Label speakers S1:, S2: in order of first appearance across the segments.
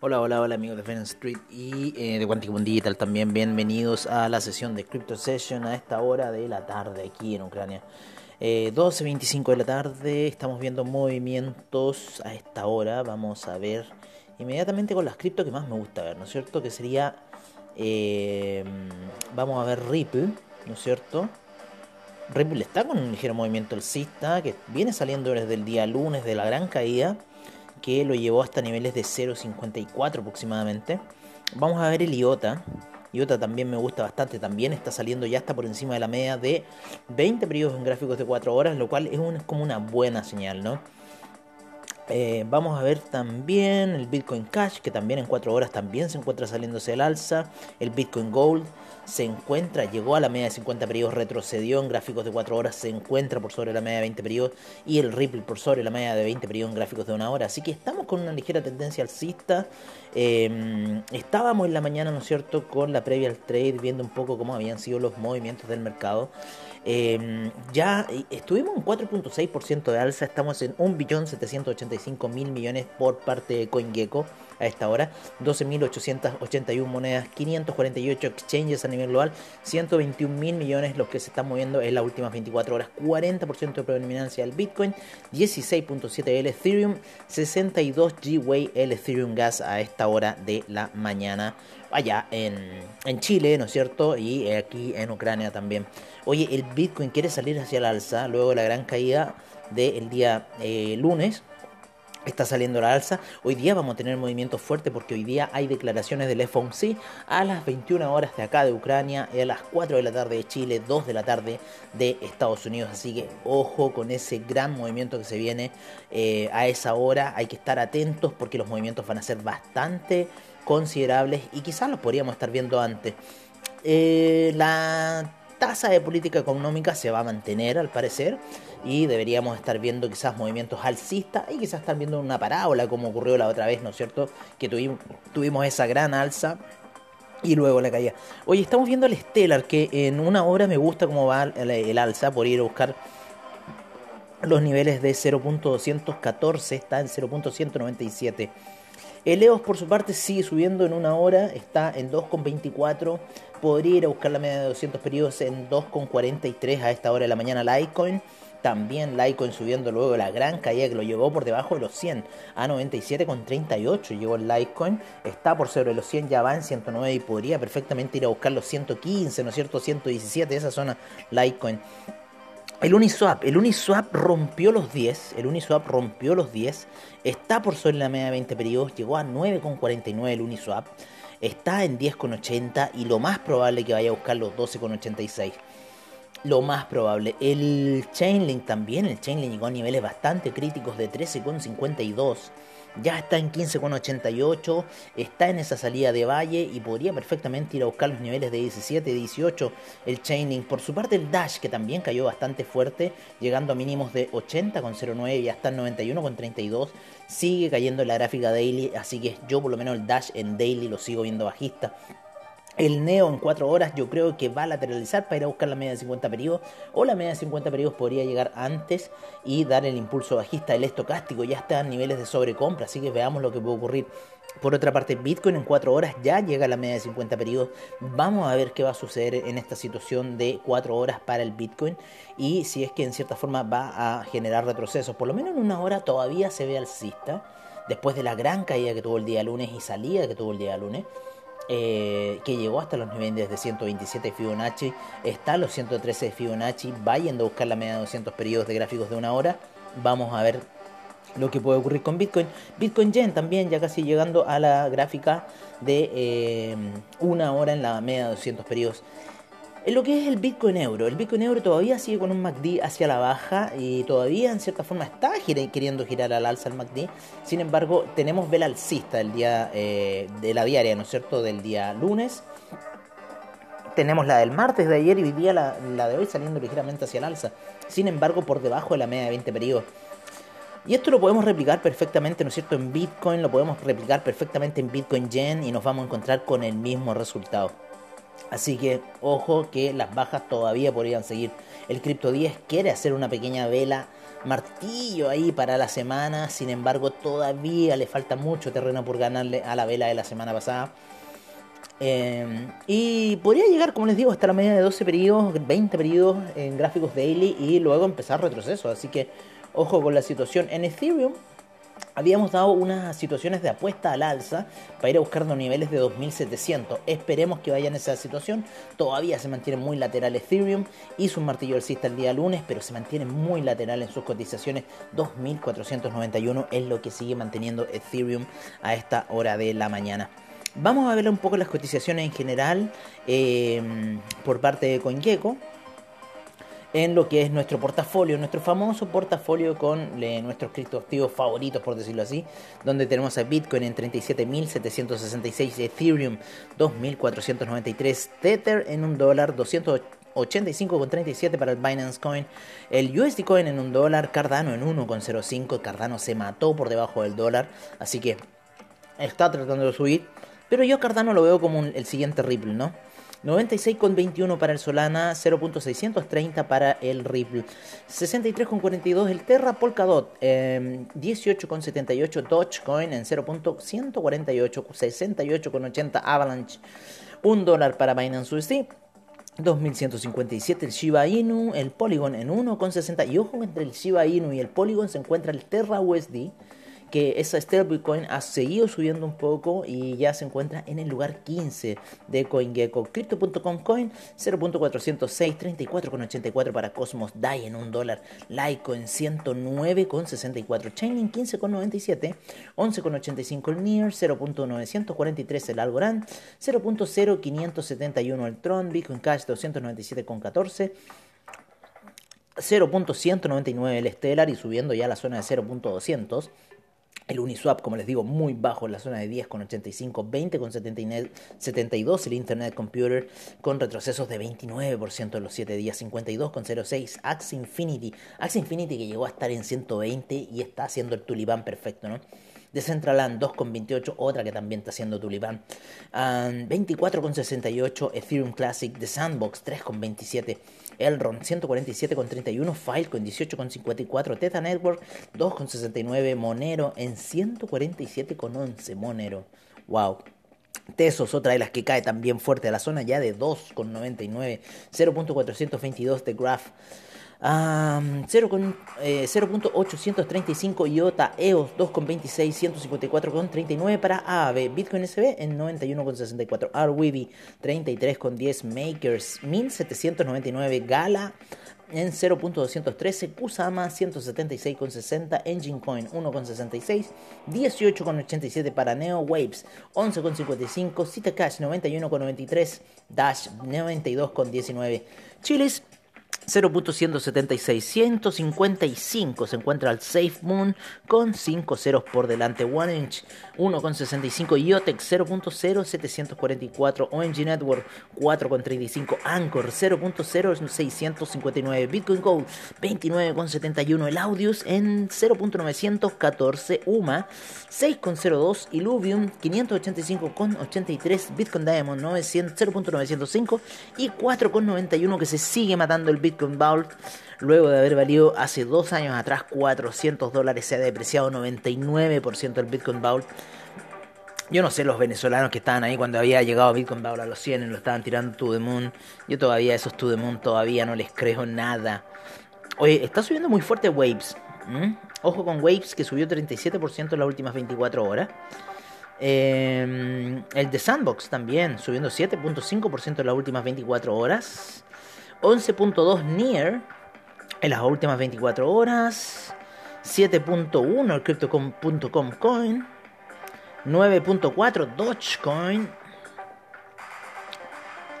S1: Hola, hola, hola amigos de Finance Street y eh, de Quanticum Digital también. Bienvenidos a la sesión de Crypto Session a esta hora de la tarde aquí en Ucrania. Eh, 12.25 de la tarde, estamos viendo movimientos a esta hora. Vamos a ver inmediatamente con las cripto que más me gusta ver, ¿no es cierto? Que sería, eh, vamos a ver Ripple, ¿no es cierto? Ripple está con un ligero movimiento alcista que viene saliendo desde el día lunes de la gran caída que lo llevó hasta niveles de 0.54 aproximadamente. Vamos a ver el IOTA. IOTA también me gusta bastante, también está saliendo ya hasta por encima de la media de 20 periodos en gráficos de 4 horas, lo cual es, como una buena señal, ¿no? Eh, vamos a ver también el Bitcoin Cash, que también en 4 horas también se encuentra saliéndose el alza. El Bitcoin Gold se encuentra, llegó a la media de 50 periodos, retrocedió en gráficos de 4 horas, se encuentra por sobre la media de 20 periodos y el Ripple por sobre la media de 20 periodos en gráficos de una hora. Así que estamos con una ligera tendencia alcista. Em, estábamos en la mañana, ¿no es cierto?, con la previa al trade, viendo un poco cómo habían sido los movimientos del mercado. Em, ya estuvimos en 4.6% de alza, estamos en 1.785.000 millones por parte de CoinGecko a esta hora, 12.881 monedas, 548 exchanges a nivel global, 121.000 millones los que se están moviendo en las últimas 24 horas, 40% de predominancia del Bitcoin, 16.7 el Ethereum, 62 G-Way el Ethereum Gas a esta hora de la mañana allá en, en, Chile, ¿no es cierto? Y aquí en Ucrania también. Oye, el Bitcoin quiere salir hacia el alza luego de la gran caída del día eh, lunes está saliendo la alza. Hoy día vamos a tener movimientos fuertes porque hoy día hay declaraciones del FOMC a las 21 horas de acá de Ucrania, a las 4 de la tarde de Chile, 2 de la tarde de Estados Unidos. Así que ojo con ese gran movimiento que se viene eh, a esa hora. Hay que estar atentos porque los movimientos van a ser bastante considerables y quizás los podríamos estar viendo antes. Eh, la tasa de política económica se va a mantener al parecer y deberíamos estar viendo quizás movimientos alcistas y quizás estar viendo una parábola como ocurrió la otra vez, ¿no es cierto? Que tuvimos, esa gran alza y luego la caída. Hoy estamos viendo el Stellar que en una hora me gusta cómo va el, alza por ir a buscar los niveles de 0.214, está en 0.197. El EOS por su parte sigue subiendo en una hora, está en 2.24. Podría ir a buscar la media de 200 periodos en 2.43 a esta hora de la mañana Litecoin. También Litecoin subiendo luego la gran caída que lo llevó por debajo de los 100 a 97,38 llegó el Litecoin. Está por sobre los 100, ya va en 109 y podría perfectamente ir a buscar los 115, ¿no es cierto? 117, esa zona Litecoin. El Uniswap, el Uniswap rompió los 10, el Uniswap rompió los 10, está por sobre la media de 20 periodos, llegó a 9,49 el Uniswap, está en 10,80 y lo más probable que vaya a buscar los 12,86. Lo más probable. El Chainlink también, el Chainlink llegó a niveles bastante críticos de 13,52 ya está en 15,88, está en esa salida de valle y podría perfectamente ir a buscar los niveles de 17, 18 el chaining. Por su parte el Dash que también cayó bastante fuerte, llegando a mínimos de 80,09 y hasta 91,32, sigue cayendo en la gráfica daily, así que yo por lo menos el Dash en daily lo sigo viendo bajista. El Neo en 4 horas yo creo que va a lateralizar para ir a buscar la media de 50 periodos o la media de 50 periodos podría llegar antes y dar el impulso bajista. El estocástico ya está a niveles de sobrecompra, así que veamos lo que puede ocurrir. Por otra parte, Bitcoin en 4 horas ya llega a la media de 50 periodos. Vamos a ver qué va a suceder en esta situación de 4 horas para el Bitcoin y si es que en cierta forma va a generar retrocesos. Por lo menos en una hora todavía se ve alcista después de la gran caída que tuvo el día lunes y salida que tuvo el día lunes. Eh, que llegó hasta los niveles de 127 de Fibonacci, está los 113 de Fibonacci, vayan a buscar la media de 200 periodos de gráficos de una hora, vamos a ver lo que puede ocurrir con Bitcoin. Bitcoin Yen también ya casi llegando a la gráfica de eh, una hora en la media de 200 periodos. En lo que es el Bitcoin Euro, el Bitcoin Euro todavía sigue con un MACD hacia la baja y todavía en cierta forma está queriendo girar al alza el MACD. Sin embargo, tenemos vela alcista el día eh, de la diaria, ¿no es cierto? Del día lunes. Tenemos la del martes de ayer y hoy día la, la de hoy saliendo ligeramente hacia el alza. Sin embargo, por debajo de la media de 20 periodos. Y esto lo podemos replicar perfectamente, ¿no es cierto?, en Bitcoin, lo podemos replicar perfectamente en Bitcoin Yen y nos vamos a encontrar con el mismo resultado. Así que ojo que las bajas todavía podrían seguir El Crypto 10 quiere hacer una pequeña vela martillo ahí para la semana. Sin embargo, todavía le falta mucho terreno por ganarle a la vela de la semana pasada. Em, y podría llegar, como les digo, hasta la media de 12 periodos, 20 periodos en gráficos daily y luego empezar retroceso. Así que ojo con la situación. En Ethereum habíamos dado unas situaciones de apuesta al alza para ir a buscar los niveles de 2700. Esperemos que vaya en esa situación. Todavía se mantiene muy lateral Ethereum. Hizo un martillo alcista el día lunes, pero se mantiene muy lateral en sus cotizaciones. 2491 es lo que sigue manteniendo Ethereum a esta hora de la mañana. Vamos a ver un poco las cotizaciones en general eh, por parte de CoinGecko en lo que es nuestro portafolio, nuestro famoso portafolio con nuestros criptoactivos favoritos, por decirlo así, donde tenemos a Bitcoin en 37.766, Ethereum 2.493, Tether en un dólar, 285,37 para el Binance Coin, el USD Coin en un dólar, Cardano en 1,05, Cardano se mató por debajo del dólar, así que está tratando de subir, pero yo Cardano lo veo como el siguiente Ripple, ¿no? 96,21 para el Solana, 0.630 para el Ripple, 63,42 el Terra Polkadot, 18,78 em, Dogecoin en 0.148, 68,80 Avalanche, 1 dólar para Binance USD. 2157 el Shiba Inu, el Polygon en 1,60 y ojo entre el Shiba Inu y el Polygon se encuentra el Terra USD que esa stablecoin ha seguido subiendo un poco y ya se encuentra en el lugar 15 de CoinGecko. Crypto.com Coin 0.406, 34,84 para Cosmos DAI en 1 dólar, Litecoin 109,64, Chainlink 15,97, 11,85 el NIR, 0.943 el Algorand, 0.0571 el Tron, Bitcoin Cash 297,14. 0.199 el Stellar y subiendo ya a la zona de 0.200. El Uniswap, como les digo, muy bajo en la zona de 10,85, 20,72 el Internet Computer con retrocesos de 29% en los 7 días, 52,06 Axie Infinity, Axie Infinity que llegó a estar en 120 y está haciendo el tulipán perfecto, ¿no? Decentraland 2,28, otra que también está haciendo tulipán. 24,68 Ethereum Classic, The Sandbox 3,27. Elrond 147,31, Filecoin 18,54, Teta Network 2,69, Monero en 147,11, Monero. Wow. Tesos, otra de las que cae también fuerte a la zona ya de 2,99, 0.422 de Graph. 0.835 eh, IOTA EOS 2.26 154.39 para AAV Bitcoin SB en 91.64 RWB 33.10 Makers 1799 Gala en 0.213 Kusama 176.60 Engine Coin 1.66 18.87 para Neo Waves 11.55 Cita Cash 91.93 Dash 92.19 Chiles 0.176, 155 se encuentra el Safe Moon con 5 ceros por delante. One Inch 1.65, IOTEX 0.0744, ONG Network 4.35, Anchor 0.0659, Bitcoin Gold 29.71, el Audius en 0.914, UMA 6.02, Illuvium 585.83, Bitcoin Diamond 0.905 y 4.91 que se sigue matando el Bitcoin Bitcoin Vault, luego de haber valido hace dos años atrás 400 dólares, se ha depreciado 99% el Bitcoin Vault. Yo no sé los venezolanos que estaban ahí cuando había llegado Bitcoin Vault a los 100 y lo estaban tirando to the moon. Yo todavía esos to the moon todavía no les creo nada. Oye, está subiendo muy fuerte Waves. Ojo con Waves que subió 37% en las últimas 24 horas. Em, el de Sandbox también, subiendo 7.5% en las últimas 24 horas. 11.2 Near en las últimas 24 horas. 7.1 el Crypto.com Coin. 9.4 Dogecoin.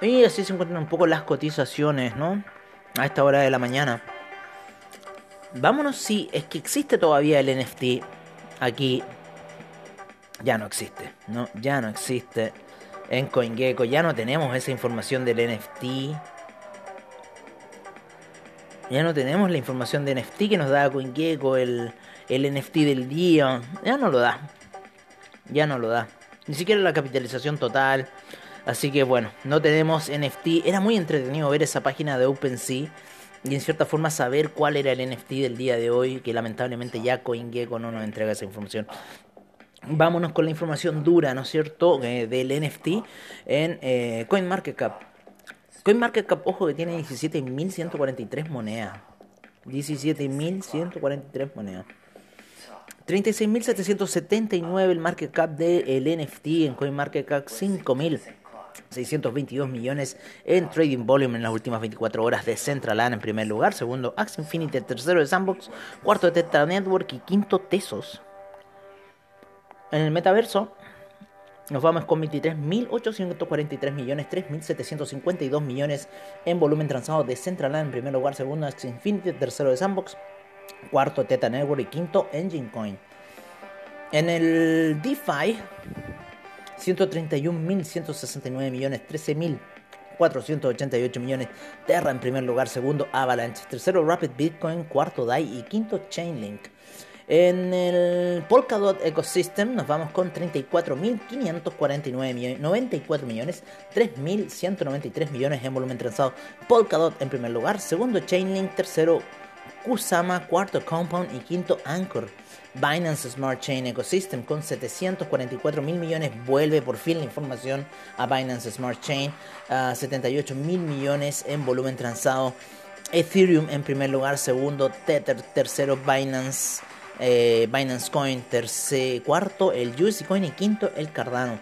S1: Y así se encuentran un poco las cotizaciones, ¿no? A esta hora de la mañana. Vámonos si es que existe todavía el NFT aquí. Ya no existe, ¿no? Ya no existe en CoinGecko. Ya no tenemos esa información del NFT. Ya no tenemos la información de NFT que nos da CoinGecko, el, el NFT del día. Ya no lo da. Ya no lo da. Ni siquiera la capitalización total. Así que bueno, no tenemos NFT. Era muy entretenido ver esa página de OpenSea y en cierta forma saber cuál era el NFT del día de hoy, que lamentablemente ya CoinGecko no nos entrega esa información. Vámonos con la información dura, ¿no es cierto?, eh, del NFT en eh, CoinMarketCap. CoinMarketCap, ojo que tiene 17.143 monedas. 17.143 monedas. 36.779 el market cap del NFT en CoinMarketCap 5.622 millones en trading volume en las últimas 24 horas de Centraland en primer lugar, segundo Axie Infinity, tercero de Sandbox, cuarto de Tetra Network y quinto Tesos. En el metaverso nos vamos con 23.843 millones, 3.752 millones en volumen transado de Centraland en primer lugar, segundo Axie Infinity, tercero de Sandbox, cuarto Teta Network y quinto Engine Coin. En el DeFi, 131.169 millones, 13.488 millones. Terra en primer lugar, segundo Avalanche, tercero Rapid Bitcoin, cuarto DAI y quinto Chainlink. En el Polkadot Ecosystem nos vamos con 34.549 millones, 94 millones, 3.193 millones en volumen transado. Polkadot en primer lugar, segundo Chainlink, tercero Kusama, cuarto Compound y quinto Anchor. Binance Smart Chain Ecosystem con 744 mil millones vuelve por fin la información a Binance Smart Chain, 78 mil millones en volumen transado. Ethereum en primer lugar, segundo Tether, tercero Binance, eh, Binance Coin, tercer, cuarto el USD Coin y quinto el Cardano.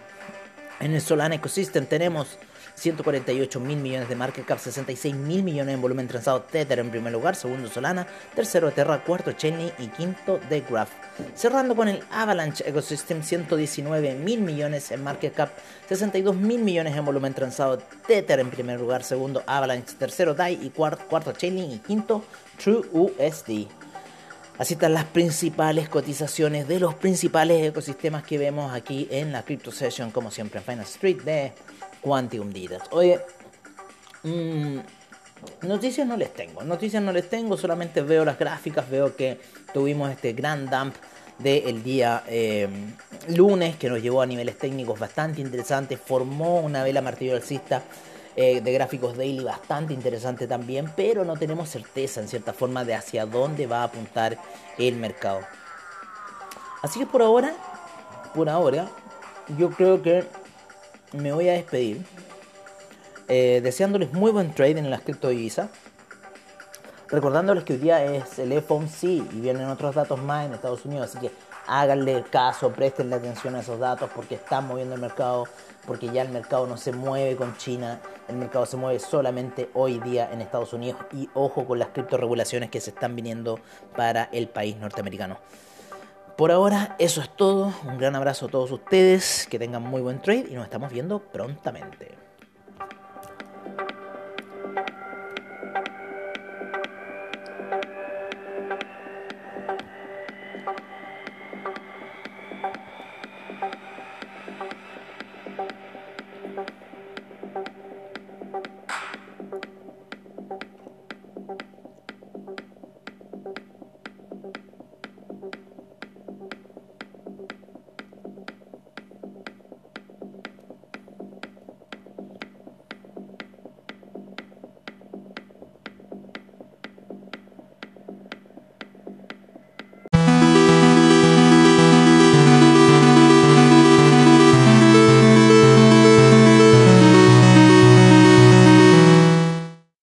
S1: En el Solana Ecosystem tenemos 148 mil millones de market cap, 66 mil millones en volumen transado. Tether en primer lugar, segundo Solana, tercero Terra, cuarto Chainlink y quinto The Graph. Cerrando con el Avalanche Ecosystem, 119 mil millones en market cap, 62 mil millones en volumen transado. Tether en primer lugar, segundo Avalanche, tercero DAI y cuarto, cuarto y quinto True USD. Así están las principales cotizaciones de los principales ecosistemas que vemos aquí en la Crypto Session, como siempre en Final Street de Quantum Details. Oye, mmm, noticias no les tengo, noticias no les tengo, solamente veo las gráficas, veo que tuvimos este gran dump del día eh, lunes que nos llevó a niveles técnicos bastante interesantes, formó una vela martillo alcista eh, de gráficos daily bastante interesante también, pero no tenemos certeza en cierta forma de hacia dónde va a apuntar el mercado. Así que por ahora, por ahora, yo creo que me voy a despedir. Eh, deseándoles muy buen trade en las criptodivisas. Recordándoles que hoy día es el FOMC y vienen otros datos más en Estados Unidos, así que háganle caso, prestenle atención a esos datos porque están moviendo el mercado, porque ya el mercado no se mueve con China, el mercado se mueve solamente hoy día en Estados Unidos y ojo con las criptoregulaciones que se están viniendo para el país norteamericano. Por ahora, eso es todo. Un gran abrazo a todos ustedes. Que tengan muy buen trade y nos estamos viendo prontamente.